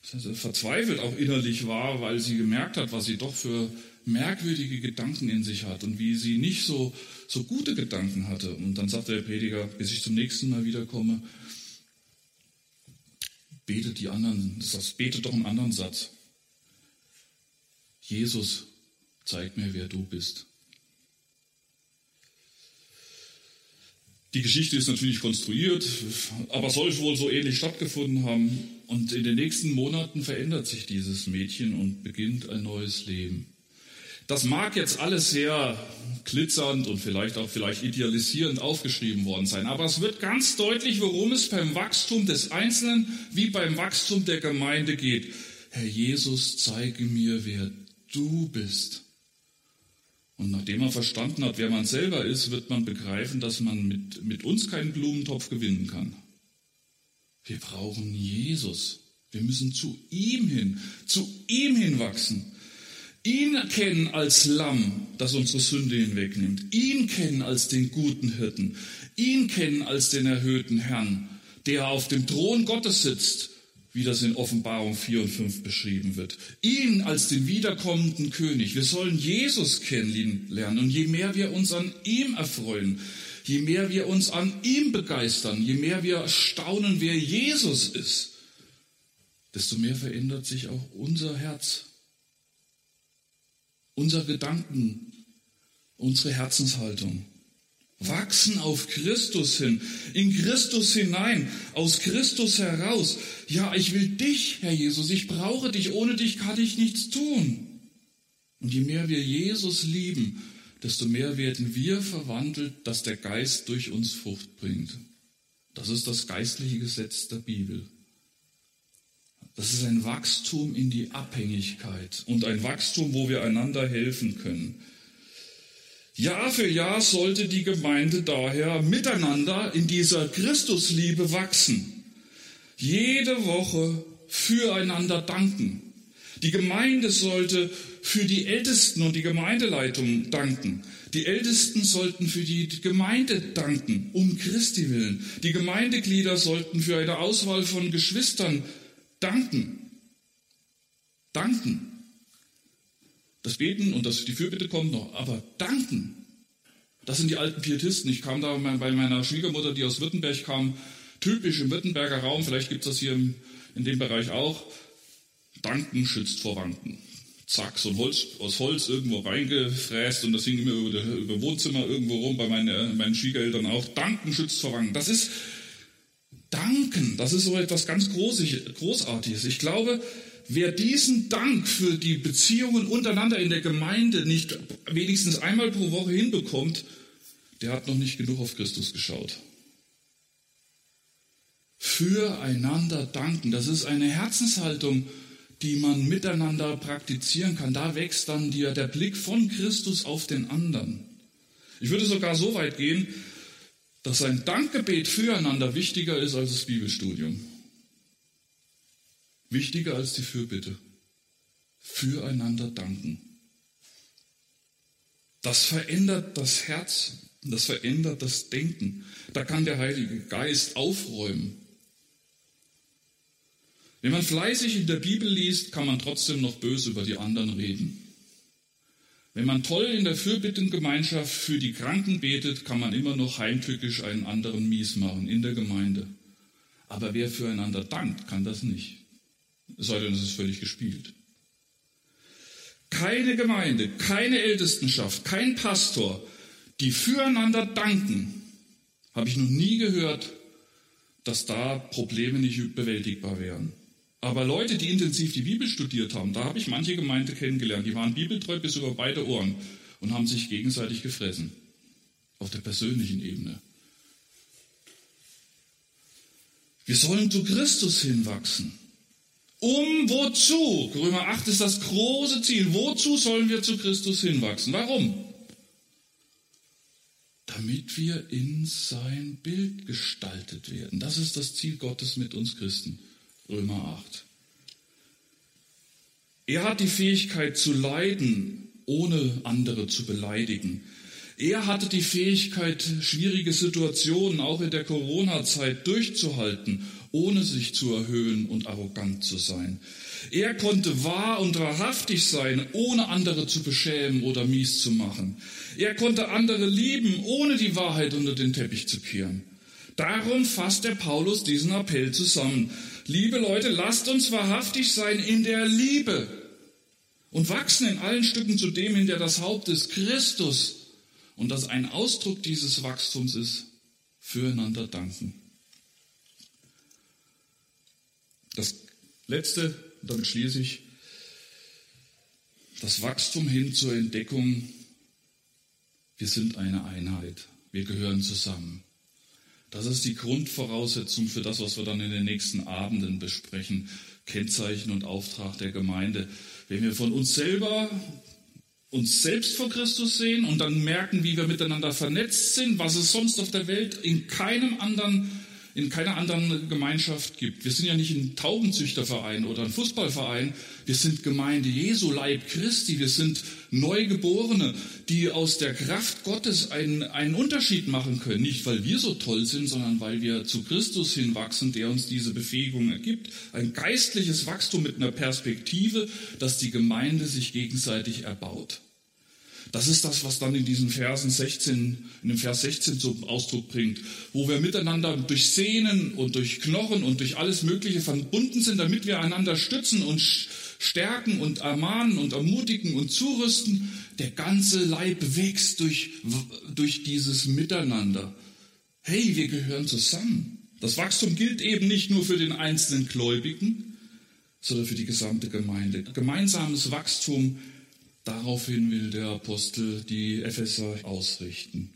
verzweifelt auch innerlich war, weil sie gemerkt hat, was sie doch für merkwürdige Gedanken in sich hat und wie sie nicht so, so gute Gedanken hatte. Und dann sagte der Prediger, bis ich zum nächsten Mal wiederkomme, betet die anderen, das betet doch einen anderen Satz. Jesus, zeig mir, wer du bist. Die Geschichte ist natürlich konstruiert, aber soll wohl so ähnlich stattgefunden haben. Und in den nächsten Monaten verändert sich dieses Mädchen und beginnt ein neues Leben. Das mag jetzt alles sehr glitzernd und vielleicht auch vielleicht idealisierend aufgeschrieben worden sein, aber es wird ganz deutlich, worum es beim Wachstum des Einzelnen wie beim Wachstum der Gemeinde geht. Herr Jesus, zeige mir, wer du bist. Und nachdem man verstanden hat, wer man selber ist, wird man begreifen, dass man mit, mit uns keinen Blumentopf gewinnen kann. Wir brauchen Jesus. Wir müssen zu ihm hin, zu ihm hinwachsen. Ihn kennen als Lamm, das unsere Sünde hinwegnimmt. Ihn kennen als den guten Hirten. Ihn kennen als den erhöhten Herrn, der auf dem Thron Gottes sitzt wie das in Offenbarung 4 und 5 beschrieben wird. Ihn als den wiederkommenden König. Wir sollen Jesus kennenlernen. Und je mehr wir uns an ihm erfreuen, je mehr wir uns an ihm begeistern, je mehr wir staunen, wer Jesus ist, desto mehr verändert sich auch unser Herz, unser Gedanken, unsere Herzenshaltung. Wachsen auf Christus hin, in Christus hinein, aus Christus heraus. Ja, ich will dich, Herr Jesus, ich brauche dich, ohne dich kann ich nichts tun. Und je mehr wir Jesus lieben, desto mehr werden wir verwandelt, dass der Geist durch uns Frucht bringt. Das ist das geistliche Gesetz der Bibel. Das ist ein Wachstum in die Abhängigkeit und ein Wachstum, wo wir einander helfen können. Jahr für Jahr sollte die Gemeinde daher miteinander in dieser Christusliebe wachsen. Jede Woche füreinander danken. Die Gemeinde sollte für die Ältesten und die Gemeindeleitung danken. Die Ältesten sollten für die Gemeinde danken, um Christi willen. Die Gemeindeglieder sollten für eine Auswahl von Geschwistern danken. Danken. Das Beten und das, die Fürbitte kommt noch, aber danken. Das sind die alten Pietisten. Ich kam da bei meiner Schwiegermutter, die aus Württemberg kam, typisch im Württemberger Raum, vielleicht gibt es das hier in, dem Bereich auch. Danken schützt vor Wanken. Zack, so ein Holz, aus Holz irgendwo reingefräst und das hing immer über, über Wohnzimmer irgendwo rum, bei meine, meinen Schwiegereltern auch. Danken schützt vor Wanken. Das ist Danken, das ist so etwas ganz Großartiges. Ich glaube, wer diesen Dank für die Beziehungen untereinander in der Gemeinde nicht wenigstens einmal pro Woche hinbekommt, der hat noch nicht genug auf Christus geschaut. Füreinander danken, das ist eine Herzenshaltung, die man miteinander praktizieren kann. Da wächst dann der, der Blick von Christus auf den anderen. Ich würde sogar so weit gehen, dass ein Dankgebet füreinander wichtiger ist als das Bibelstudium. Wichtiger als die Fürbitte. Füreinander danken. Das verändert das Herz, das verändert das Denken. Da kann der Heilige Geist aufräumen. Wenn man fleißig in der Bibel liest, kann man trotzdem noch böse über die anderen reden. Wenn man toll in der Fürbittengemeinschaft für die Kranken betet, kann man immer noch heimtückisch einen anderen mies machen in der Gemeinde. Aber wer füreinander dankt, kann das nicht. Es sei denn, es ist völlig gespielt. Keine Gemeinde, keine Ältestenschaft, kein Pastor, die füreinander danken, habe ich noch nie gehört, dass da Probleme nicht bewältigbar wären. Aber Leute, die intensiv die Bibel studiert haben, da habe ich manche Gemeinde kennengelernt, die waren bibeltreu bis über beide Ohren und haben sich gegenseitig gefressen. Auf der persönlichen Ebene. Wir sollen zu Christus hinwachsen. Um wozu? Römer 8 ist das große Ziel. Wozu sollen wir zu Christus hinwachsen? Warum? Damit wir in sein Bild gestaltet werden. Das ist das Ziel Gottes mit uns Christen. Römer 8. Er hat die Fähigkeit zu leiden, ohne andere zu beleidigen. Er hatte die Fähigkeit, schwierige Situationen auch in der Corona-Zeit durchzuhalten, ohne sich zu erhöhen und arrogant zu sein. Er konnte wahr und wahrhaftig sein, ohne andere zu beschämen oder mies zu machen. Er konnte andere lieben, ohne die Wahrheit unter den Teppich zu kehren. Darum fasst der Paulus diesen Appell zusammen. Liebe Leute, lasst uns wahrhaftig sein in der Liebe und wachsen in allen Stücken zu dem, in der das Haupt ist, Christus. Und dass ein Ausdruck dieses Wachstums ist, füreinander danken. Das letzte, damit schließe ich, das Wachstum hin zur Entdeckung, wir sind eine Einheit, wir gehören zusammen. Das ist die Grundvoraussetzung für das, was wir dann in den nächsten Abenden besprechen. Kennzeichen und Auftrag der Gemeinde. Wenn wir von uns selber uns selbst vor Christus sehen und dann merken, wie wir miteinander vernetzt sind, was es sonst auf der Welt in keinem anderen in keiner anderen Gemeinschaft gibt. Wir sind ja nicht ein Taubenzüchterverein oder ein Fußballverein. Wir sind Gemeinde Jesu, Leib Christi. Wir sind Neugeborene, die aus der Kraft Gottes einen, einen Unterschied machen können. Nicht, weil wir so toll sind, sondern weil wir zu Christus hinwachsen, der uns diese Befähigung ergibt. Ein geistliches Wachstum mit einer Perspektive, dass die Gemeinde sich gegenseitig erbaut. Das ist das, was dann in diesen Versen 16, in dem Vers 16 zum Ausdruck bringt, wo wir miteinander durch Sehnen und durch Knochen und durch alles Mögliche verbunden sind, damit wir einander stützen und stärken und ermahnen und ermutigen und zurüsten. Der ganze Leib wächst durch, durch dieses Miteinander. Hey, wir gehören zusammen. Das Wachstum gilt eben nicht nur für den einzelnen Gläubigen, sondern für die gesamte Gemeinde. Gemeinsames Wachstum Daraufhin will der Apostel die Epheser ausrichten.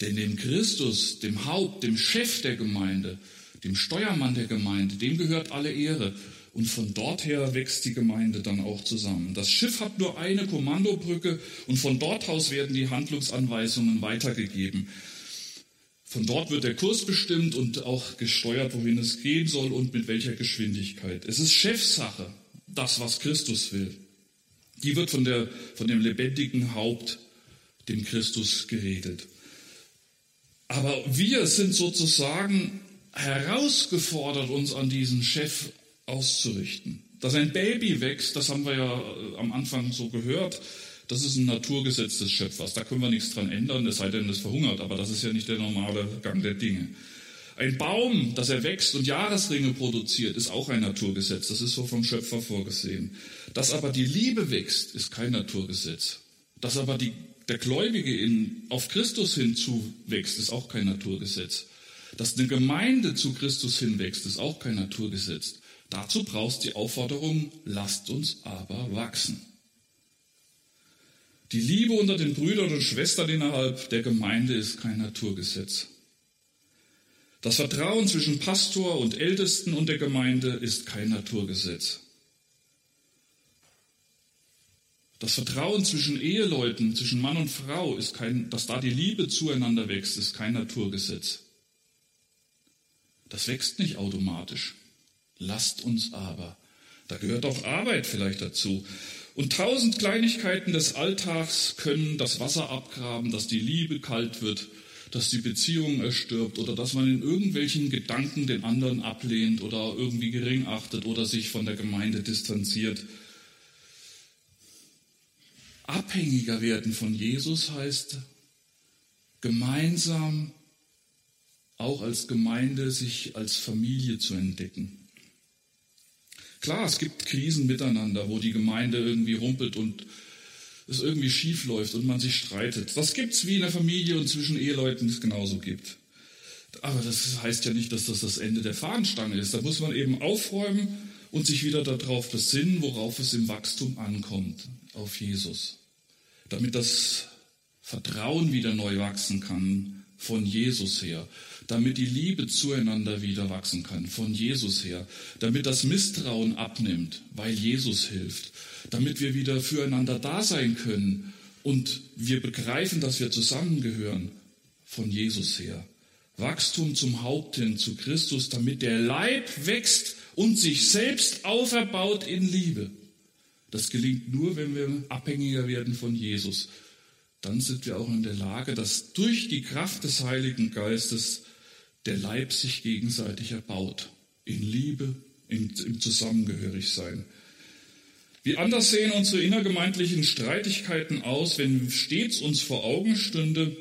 Denn dem Christus, dem Haupt, dem Chef der Gemeinde, dem Steuermann der Gemeinde, dem gehört alle Ehre. Und von dort her wächst die Gemeinde dann auch zusammen. Das Schiff hat nur eine Kommandobrücke und von dort aus werden die Handlungsanweisungen weitergegeben. Von dort wird der Kurs bestimmt und auch gesteuert, wohin es gehen soll und mit welcher Geschwindigkeit. Es ist Chefsache, das, was Christus will. Die wird von, der, von dem lebendigen Haupt, dem Christus, geredet. Aber wir sind sozusagen herausgefordert, uns an diesen Chef auszurichten. Dass ein Baby wächst, das haben wir ja äh, am Anfang so gehört, das ist ein Naturgesetz des Schöpfers. Da können wir nichts dran ändern, es sei denn, es verhungert. Aber das ist ja nicht der normale Gang der Dinge. Ein Baum, dass er wächst und Jahresringe produziert, ist auch ein Naturgesetz. Das ist so vom Schöpfer vorgesehen. Dass aber die Liebe wächst, ist kein Naturgesetz. Dass aber die, der Gläubige in, auf Christus hinzuwächst, ist auch kein Naturgesetz. Dass eine Gemeinde zu Christus hinwächst, ist auch kein Naturgesetz. Dazu brauchst die Aufforderung, lasst uns aber wachsen. Die Liebe unter den Brüdern und Schwestern innerhalb der Gemeinde ist kein Naturgesetz. Das Vertrauen zwischen Pastor und Ältesten und der Gemeinde ist kein Naturgesetz. Das Vertrauen zwischen Eheleuten, zwischen Mann und Frau, ist kein, dass da die Liebe zueinander wächst, ist kein Naturgesetz. Das wächst nicht automatisch. Lasst uns aber. Da gehört auch Arbeit vielleicht dazu. Und tausend Kleinigkeiten des Alltags können das Wasser abgraben, dass die Liebe kalt wird, dass die Beziehung erstirbt oder dass man in irgendwelchen Gedanken den anderen ablehnt oder irgendwie gering achtet oder sich von der Gemeinde distanziert. Abhängiger werden von Jesus heißt gemeinsam auch als Gemeinde sich als Familie zu entdecken. Klar, es gibt Krisen miteinander, wo die Gemeinde irgendwie rumpelt und es irgendwie schief läuft und man sich streitet. Das gibt's wie in der Familie und zwischen Eheleuten es genauso gibt. Aber das heißt ja nicht, dass das das Ende der Fahnenstange ist. Da muss man eben aufräumen und sich wieder darauf besinnen, worauf es im Wachstum ankommt, auf Jesus. Damit das Vertrauen wieder neu wachsen kann von Jesus her damit die Liebe zueinander wieder wachsen kann, von Jesus her, damit das Misstrauen abnimmt, weil Jesus hilft, damit wir wieder füreinander da sein können und wir begreifen, dass wir zusammengehören, von Jesus her. Wachstum zum Haupt hin, zu Christus, damit der Leib wächst und sich selbst auferbaut in Liebe. Das gelingt nur, wenn wir abhängiger werden von Jesus. Dann sind wir auch in der Lage, dass durch die Kraft des Heiligen Geistes der Leib sich gegenseitig erbaut. In Liebe, in, im Zusammengehörigsein. Wie anders sehen unsere innergemeindlichen Streitigkeiten aus, wenn stets uns vor Augen stünde,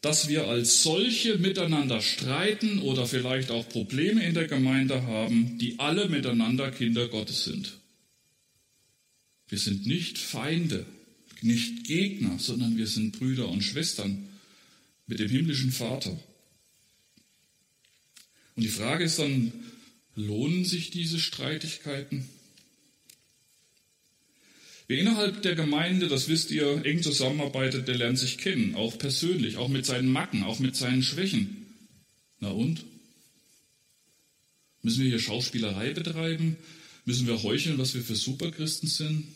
dass wir als solche miteinander streiten oder vielleicht auch Probleme in der Gemeinde haben, die alle miteinander Kinder Gottes sind. Wir sind nicht Feinde, nicht Gegner, sondern wir sind Brüder und Schwestern mit dem himmlischen Vater. Und die Frage ist dann, lohnen sich diese Streitigkeiten? Wer innerhalb der Gemeinde, das wisst ihr, eng zusammenarbeitet, der lernt sich kennen, auch persönlich, auch mit seinen Macken, auch mit seinen Schwächen. Na und? Müssen wir hier Schauspielerei betreiben? Müssen wir heucheln, was wir für Superchristen sind?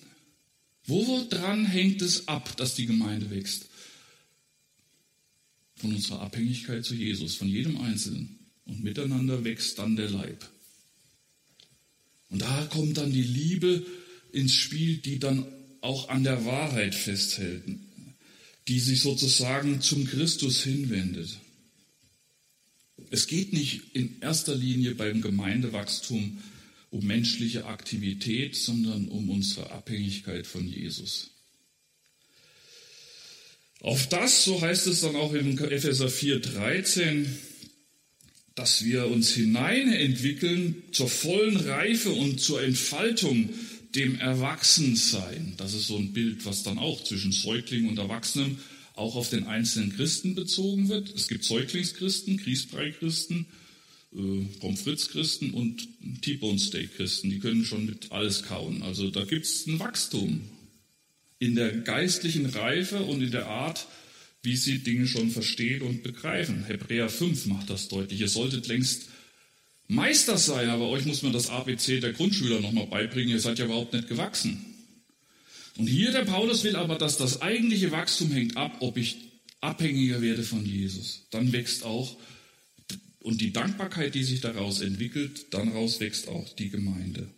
Woran hängt es ab, dass die Gemeinde wächst? Von unserer Abhängigkeit zu Jesus, von jedem Einzelnen. Und miteinander wächst dann der Leib. Und da kommt dann die Liebe ins Spiel, die dann auch an der Wahrheit festhält, die sich sozusagen zum Christus hinwendet. Es geht nicht in erster Linie beim Gemeindewachstum um menschliche Aktivität, sondern um unsere Abhängigkeit von Jesus. Auf das, so heißt es dann auch in Epheser 4, 13, dass wir uns hineinentwickeln zur vollen Reife und zur Entfaltung, dem Erwachsensein. Das ist so ein Bild, was dann auch zwischen Säugling und Erwachsenem auch auf den einzelnen Christen bezogen wird. Es gibt Säuglingschristen, Kriegsbrei-Christen, äh, Pommes frites-Christen und T-Bone-Steak-Christen. Die können schon mit alles kauen. Also da gibt es ein Wachstum in der geistlichen Reife und in der Art, wie sie Dinge schon verstehen und begreifen. Hebräer 5 macht das deutlich. Ihr solltet längst Meister sein, aber euch muss man das ABC der Grundschüler nochmal beibringen. Ihr seid ja überhaupt nicht gewachsen. Und hier der Paulus will aber, dass das eigentliche Wachstum hängt ab, ob ich abhängiger werde von Jesus. Dann wächst auch, und die Dankbarkeit, die sich daraus entwickelt, dann raus wächst auch die Gemeinde.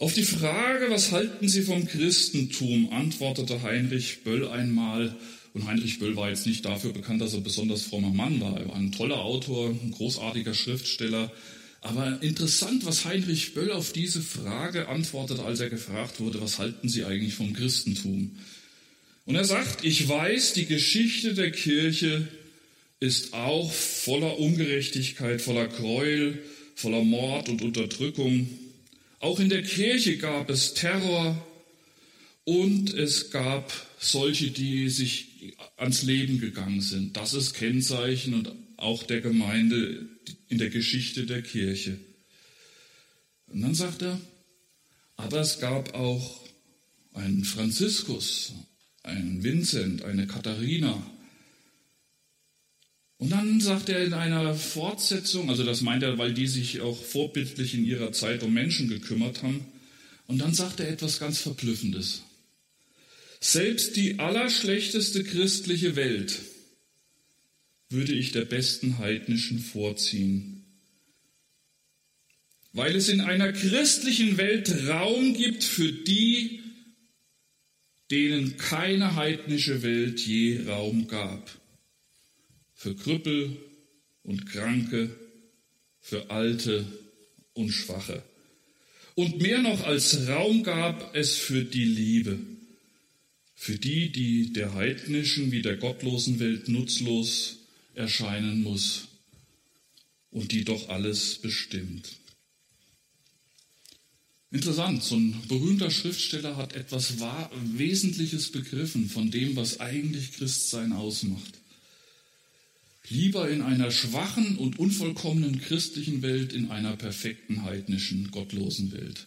Auf die Frage, was halten Sie vom Christentum, antwortete Heinrich Böll einmal, und Heinrich Böll war jetzt nicht dafür bekannt, dass er besonders frommer Mann war. Er war ein toller Autor, ein großartiger Schriftsteller. Aber interessant, was Heinrich Böll auf diese Frage antwortet, als er gefragt wurde, was halten Sie eigentlich vom Christentum? Und er sagt, ich weiß, die Geschichte der Kirche ist auch voller Ungerechtigkeit, voller Gräuel, voller Mord und Unterdrückung. Auch in der Kirche gab es Terror und es gab solche, die sich ans Leben gegangen sind. Das ist Kennzeichen und auch der Gemeinde in der Geschichte der Kirche. Und dann sagt er, aber es gab auch einen Franziskus, einen Vincent, eine Katharina. Und dann sagt er in einer Fortsetzung, also das meint er, weil die sich auch vorbildlich in ihrer Zeit um Menschen gekümmert haben, und dann sagt er etwas ganz Verblüffendes. Selbst die allerschlechteste christliche Welt würde ich der besten heidnischen vorziehen, weil es in einer christlichen Welt Raum gibt für die, denen keine heidnische Welt je Raum gab. Für Krüppel und Kranke, für Alte und Schwache. Und mehr noch als Raum gab es für die Liebe, für die, die der heidnischen wie der gottlosen Welt nutzlos erscheinen muss und die doch alles bestimmt. Interessant, so ein berühmter Schriftsteller hat etwas Wesentliches begriffen von dem, was eigentlich Christsein ausmacht. Lieber in einer schwachen und unvollkommenen christlichen Welt, in einer perfekten heidnischen, gottlosen Welt.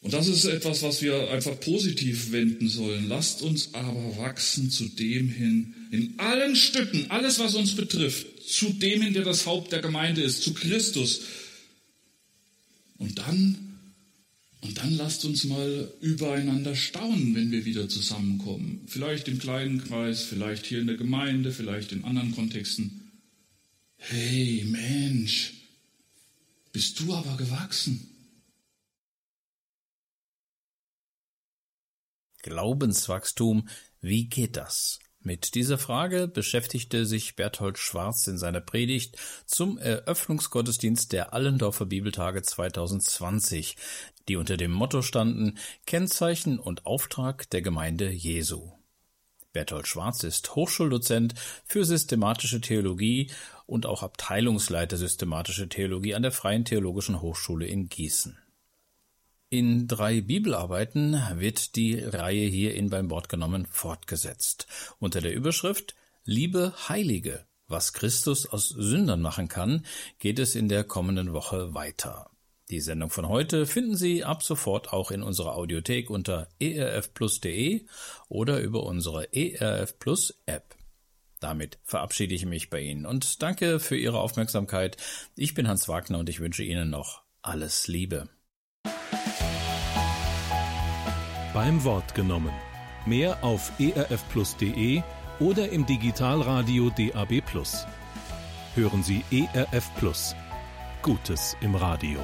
Und das ist etwas, was wir einfach positiv wenden sollen. Lasst uns aber wachsen zu dem hin, in allen Stücken, alles, was uns betrifft, zu dem hin, der das Haupt der Gemeinde ist, zu Christus. Und dann, und dann lasst uns mal übereinander staunen, wenn wir wieder zusammenkommen. Vielleicht im kleinen Kreis, vielleicht hier in der Gemeinde, vielleicht in anderen Kontexten. Hey Mensch, bist du aber gewachsen? Glaubenswachstum, wie geht das? Mit dieser Frage beschäftigte sich Berthold Schwarz in seiner Predigt zum Eröffnungsgottesdienst der Allendorfer Bibeltage 2020, die unter dem Motto standen Kennzeichen und Auftrag der Gemeinde Jesu. Berthold Schwarz ist Hochschuldozent für systematische Theologie und auch Abteilungsleiter systematische Theologie an der Freien Theologischen Hochschule in Gießen. In drei Bibelarbeiten wird die Reihe hierin beim Wort genommen fortgesetzt. Unter der Überschrift Liebe Heilige, was Christus aus Sündern machen kann, geht es in der kommenden Woche weiter. Die Sendung von heute finden Sie ab sofort auch in unserer Audiothek unter erfplus.de oder über unsere ERF Plus App. Damit verabschiede ich mich bei Ihnen und danke für Ihre Aufmerksamkeit. Ich bin Hans Wagner und ich wünsche Ihnen noch alles Liebe. Beim Wort genommen. Mehr auf erfplus.de oder im Digitalradio DAB+. Hören Sie ERF Plus. Gutes im Radio.